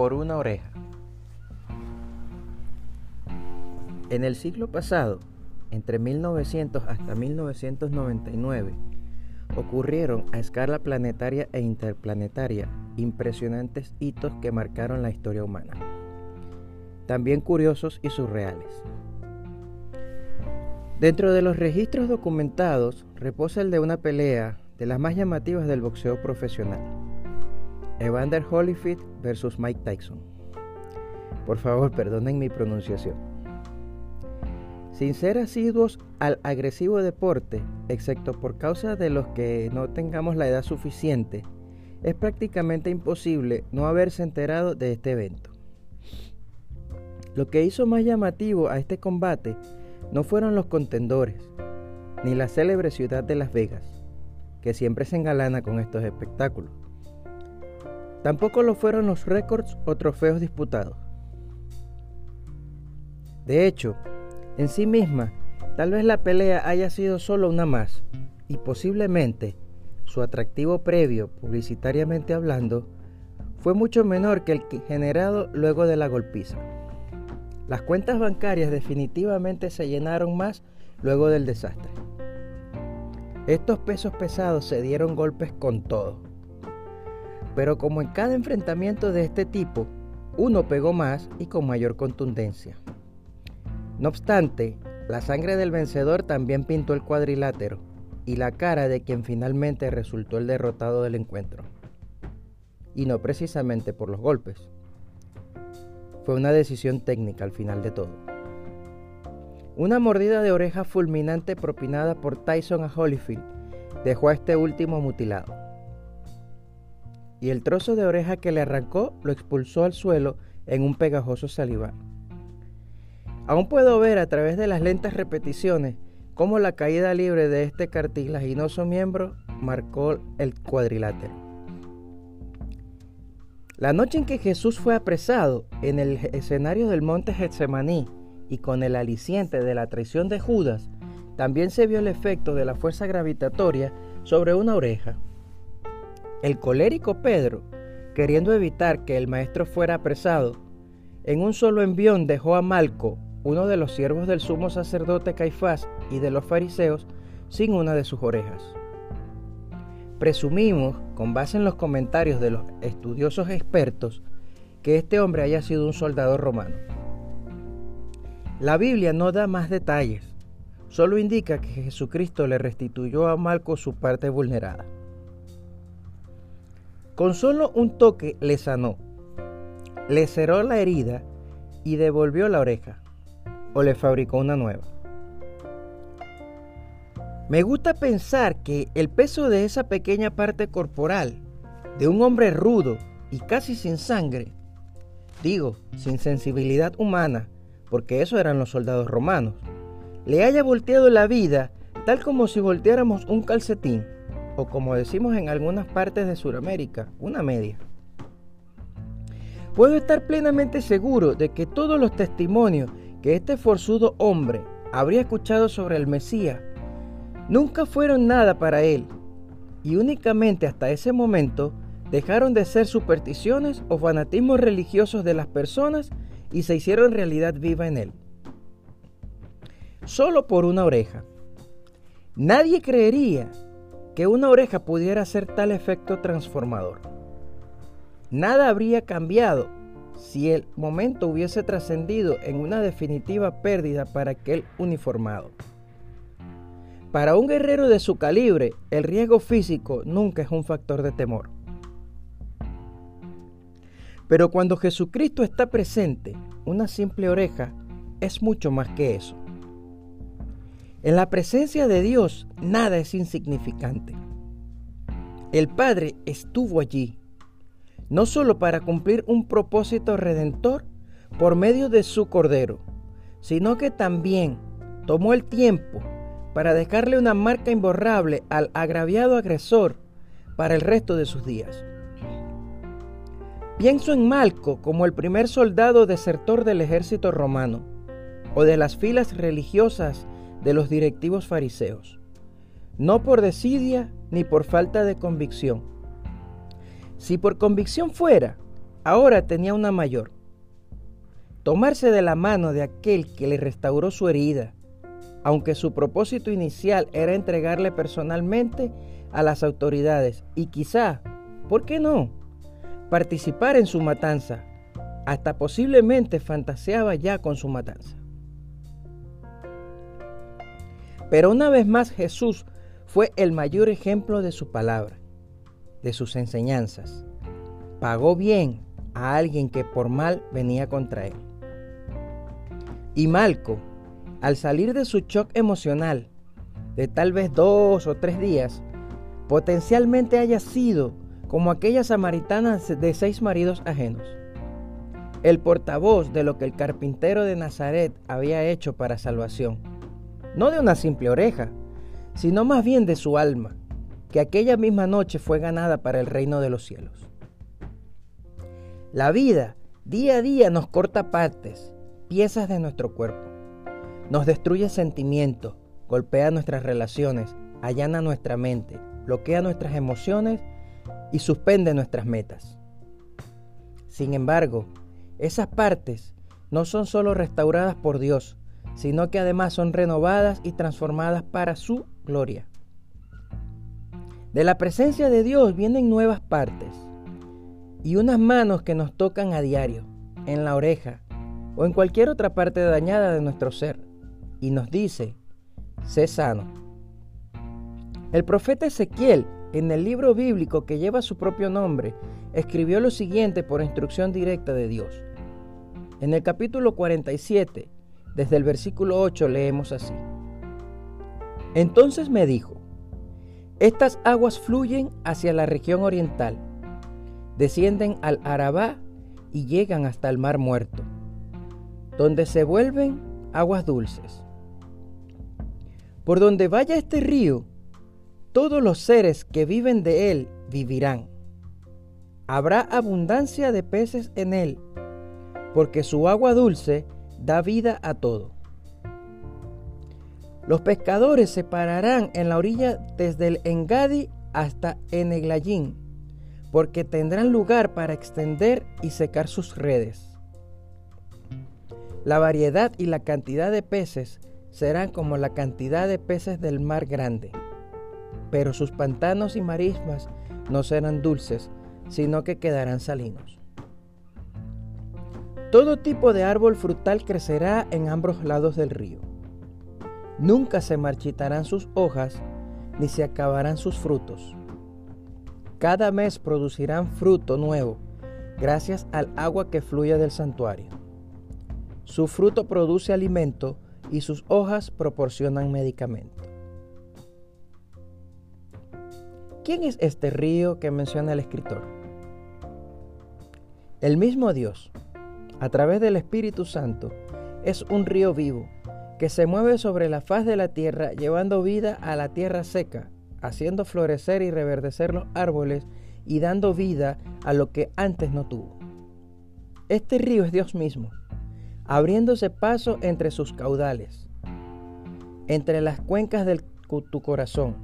por una oreja. En el siglo pasado, entre 1900 hasta 1999, ocurrieron a escala planetaria e interplanetaria impresionantes hitos que marcaron la historia humana, también curiosos y surreales. Dentro de los registros documentados reposa el de una pelea de las más llamativas del boxeo profesional, Evander Holyfield versus Mike Tyson. Por favor, perdonen mi pronunciación. Sin ser asiduos al agresivo deporte, excepto por causa de los que no tengamos la edad suficiente, es prácticamente imposible no haberse enterado de este evento. Lo que hizo más llamativo a este combate no fueron los contendores, ni la célebre ciudad de Las Vegas, que siempre se engalana con estos espectáculos. Tampoco lo fueron los récords o trofeos disputados. De hecho, en sí misma, tal vez la pelea haya sido solo una más, y posiblemente su atractivo previo, publicitariamente hablando, fue mucho menor que el generado luego de la golpiza. Las cuentas bancarias definitivamente se llenaron más luego del desastre. Estos pesos pesados se dieron golpes con todo. Pero como en cada enfrentamiento de este tipo, uno pegó más y con mayor contundencia. No obstante, la sangre del vencedor también pintó el cuadrilátero y la cara de quien finalmente resultó el derrotado del encuentro. Y no precisamente por los golpes. Fue una decisión técnica al final de todo. Una mordida de oreja fulminante propinada por Tyson a Holyfield dejó a este último mutilado. Y el trozo de oreja que le arrancó lo expulsó al suelo en un pegajoso salivar. Aún puedo ver a través de las lentas repeticiones cómo la caída libre de este cartilaginoso miembro marcó el cuadrilátero. La noche en que Jesús fue apresado en el escenario del monte Getsemaní y con el aliciente de la traición de Judas, también se vio el efecto de la fuerza gravitatoria sobre una oreja. El colérico Pedro, queriendo evitar que el maestro fuera apresado, en un solo envión dejó a Malco, uno de los siervos del sumo sacerdote Caifás y de los fariseos, sin una de sus orejas. Presumimos, con base en los comentarios de los estudiosos expertos, que este hombre haya sido un soldado romano. La Biblia no da más detalles, solo indica que Jesucristo le restituyó a Malco su parte vulnerada. Con solo un toque le sanó, le cerró la herida y devolvió la oreja, o le fabricó una nueva. Me gusta pensar que el peso de esa pequeña parte corporal, de un hombre rudo y casi sin sangre, digo, sin sensibilidad humana, porque eso eran los soldados romanos, le haya volteado la vida tal como si volteáramos un calcetín, o como decimos en algunas partes de Sudamérica, una media. Puedo estar plenamente seguro de que todos los testimonios que este forzudo hombre habría escuchado sobre el Mesías nunca fueron nada para él y únicamente hasta ese momento dejaron de ser supersticiones o fanatismos religiosos de las personas y se hicieron realidad viva en él. Solo por una oreja. Nadie creería que una oreja pudiera hacer tal efecto transformador. Nada habría cambiado si el momento hubiese trascendido en una definitiva pérdida para aquel uniformado. Para un guerrero de su calibre, el riesgo físico nunca es un factor de temor. Pero cuando Jesucristo está presente, una simple oreja es mucho más que eso. En la presencia de Dios nada es insignificante. El Padre estuvo allí, no solo para cumplir un propósito redentor por medio de su Cordero, sino que también tomó el tiempo para dejarle una marca imborrable al agraviado agresor para el resto de sus días. Pienso en Malco como el primer soldado desertor del ejército romano o de las filas religiosas de los directivos fariseos, no por desidia ni por falta de convicción. Si por convicción fuera, ahora tenía una mayor. Tomarse de la mano de aquel que le restauró su herida, aunque su propósito inicial era entregarle personalmente a las autoridades y quizá, ¿por qué no?, participar en su matanza. Hasta posiblemente fantaseaba ya con su matanza. Pero una vez más Jesús fue el mayor ejemplo de su palabra, de sus enseñanzas. Pagó bien a alguien que por mal venía contra él. Y Malco, al salir de su shock emocional, de tal vez dos o tres días, potencialmente haya sido como aquella samaritana de seis maridos ajenos. El portavoz de lo que el carpintero de Nazaret había hecho para salvación. No de una simple oreja, sino más bien de su alma, que aquella misma noche fue ganada para el reino de los cielos. La vida día a día nos corta partes, piezas de nuestro cuerpo. Nos destruye sentimientos, golpea nuestras relaciones, allana nuestra mente, bloquea nuestras emociones y suspende nuestras metas. Sin embargo, esas partes no son solo restauradas por Dios, sino que además son renovadas y transformadas para su gloria. De la presencia de Dios vienen nuevas partes y unas manos que nos tocan a diario, en la oreja o en cualquier otra parte dañada de nuestro ser, y nos dice, sé sano. El profeta Ezequiel, en el libro bíblico que lleva su propio nombre, escribió lo siguiente por instrucción directa de Dios. En el capítulo 47, desde el versículo 8, leemos así. Entonces me dijo, estas aguas fluyen hacia la región oriental descienden al Arabá y llegan hasta el Mar Muerto, donde se vuelven aguas dulces. Por donde vaya este río, todos los seres que viven de él vivirán. Habrá abundancia de peces en él, porque su agua dulce da vida a todo. Los pescadores se pararán en la orilla desde el Engadi hasta Eneglayín porque tendrán lugar para extender y secar sus redes. La variedad y la cantidad de peces serán como la cantidad de peces del mar grande, pero sus pantanos y marismas no serán dulces, sino que quedarán salinos. Todo tipo de árbol frutal crecerá en ambos lados del río. Nunca se marchitarán sus hojas, ni se acabarán sus frutos cada mes producirán fruto nuevo, gracias al agua que fluye del santuario. Su fruto produce alimento y sus hojas proporcionan medicamento. ¿Quién es este río que menciona el escritor? El mismo Dios, a través del Espíritu Santo, es un río vivo que se mueve sobre la faz de la tierra llevando vida a la tierra seca haciendo florecer y reverdecer los árboles y dando vida a lo que antes no tuvo. Este río es Dios mismo, abriéndose paso entre sus caudales, entre las cuencas de tu corazón,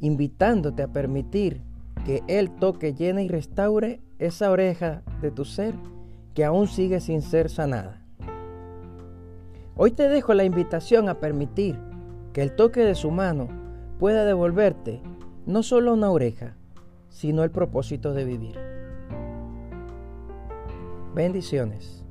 invitándote a permitir que Él toque, llene y restaure esa oreja de tu ser que aún sigue sin ser sanada. Hoy te dejo la invitación a permitir que el toque de su mano pueda devolverte no solo una oreja, sino el propósito de vivir. Bendiciones.